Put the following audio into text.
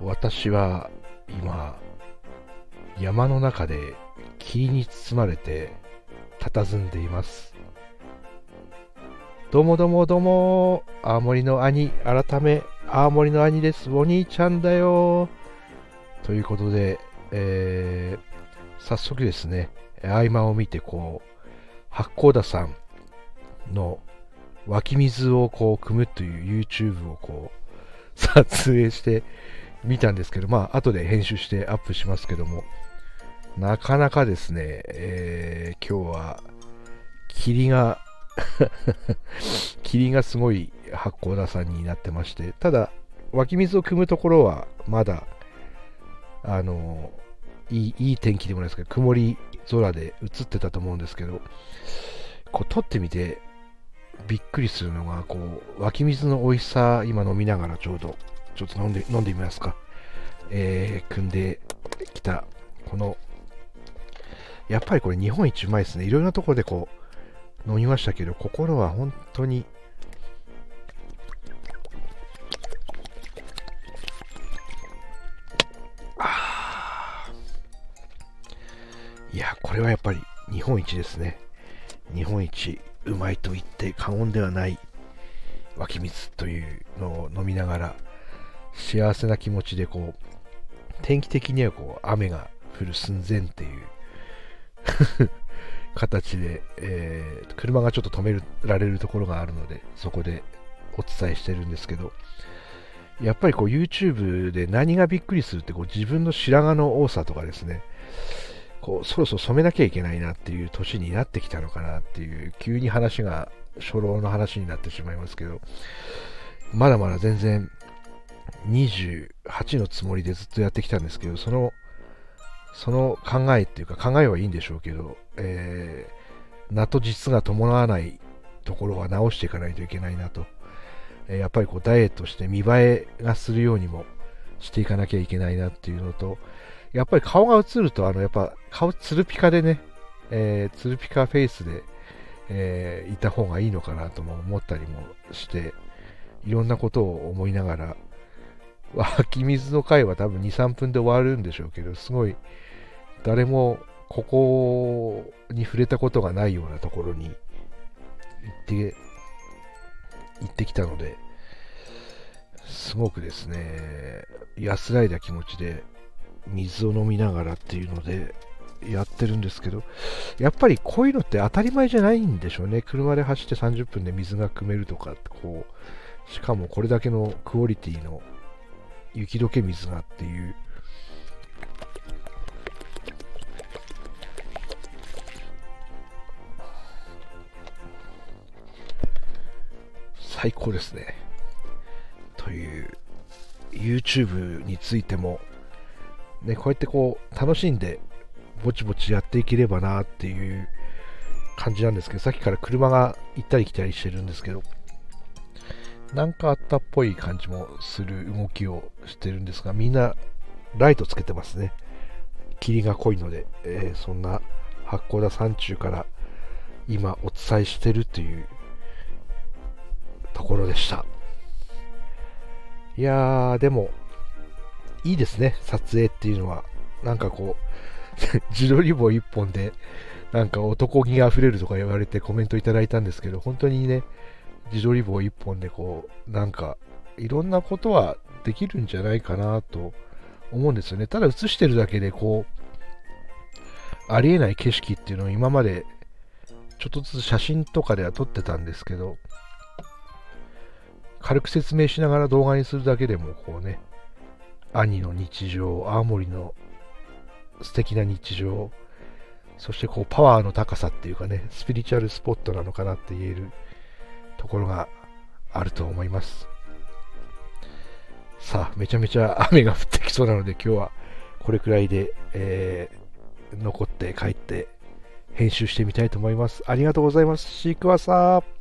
私は今山の中で霧に包まれて佇んでいます。どうもどうもどうも青森の兄改め青森の兄です。お兄ちゃんだよ。ということで、えー、早速ですね合間を見てこう八甲田さんの湧き水をこう汲むという YouTube をこう撮影して見たんですけど、まあ、後で編集してアップしますけども、なかなかですね、えー、今日は、霧が 霧がすごい八甲田山になってまして、ただ、湧き水を汲むところは、まだ、あの、いいいい天気でもないですけど、曇り空で映ってたと思うんですけど、こう撮ってみて、びっくりするのが、こう、湧き水の美味しさ、今飲みながらちょうどちょっと飲んで、飲んでみますか。えー、組んできた、この、やっぱりこれ日本一うまいですね。いろんなところでこう、飲みましたけど、心は本当に、いや、これはやっぱり日本一ですね。日本一うまいと言って過言ではない湧き水というのを飲みながら、幸せな気持ちでこう、天気的にはこう、雨が降る寸前っていう 形で、えー、車がちょっと止められるところがあるので、そこでお伝えしてるんですけど、やっぱりこう YouTube で何がびっくりするってこう自分の白髪の多さとかですね、こうそろそろ染めなきゃいけないなっていう年になってきたのかなっていう、急に話が初老の話になってしまいますけど、まだまだ全然28のつもりでずっとやってきたんですけど、その、その考えっていうか考えはいいんでしょうけど、えー、名と実が伴わないところは直していかないといけないなと。えー、やっぱりこうダイエットして見栄えがするようにもしていかなきゃいけないなっていうのと、やっぱり顔が映ると、あの、やっぱ顔ツルピカでね、えー、ツルピカフェイスで、えー、いた方がいいのかなとも思ったりもして、いろんなことを思いながら、湧き水の回は多分2、3分で終わるんでしょうけど、すごい、誰もここに触れたことがないようなところに行って、行ってきたので、すごくですね、安らいだ気持ちで水を飲みながらっていうのでやってるんですけど、やっぱりこういうのって当たり前じゃないんでしょうね。車で走って30分で水が汲めるとか、こう、しかもこれだけのクオリティの雪解け水がっていう最高ですねという YouTube についてもねこうやってこう楽しんでぼちぼちやっていければなっていう感じなんですけどさっきから車が行ったり来たりしてるんですけどなんかあったっぽい感じもする動きをしてるんですが、みんなライトつけてますね。霧が濃いので、えー、そんな八甲田山中から今お伝えしてるというところでした。いやー、でも、いいですね、撮影っていうのは。なんかこう、自撮り棒一本で、なんか男気が溢れるとか言われてコメントいただいたんですけど、本当にね、自撮り棒一本でこう、なんか、いろんなことはできるんじゃないかなと思うんですよね。ただ映してるだけでこう、ありえない景色っていうのを今までちょっとずつ写真とかでは撮ってたんですけど、軽く説明しながら動画にするだけでもこうね、兄の日常、青森の素敵な日常、そしてこうパワーの高さっていうかね、スピリチュアルスポットなのかなって言えるところがあると思います。さあ、めちゃめちゃ雨が降ってきそうなので、今日はこれくらいで、えー、残って帰って編集してみたいと思います。ありがとうございます。シークワサー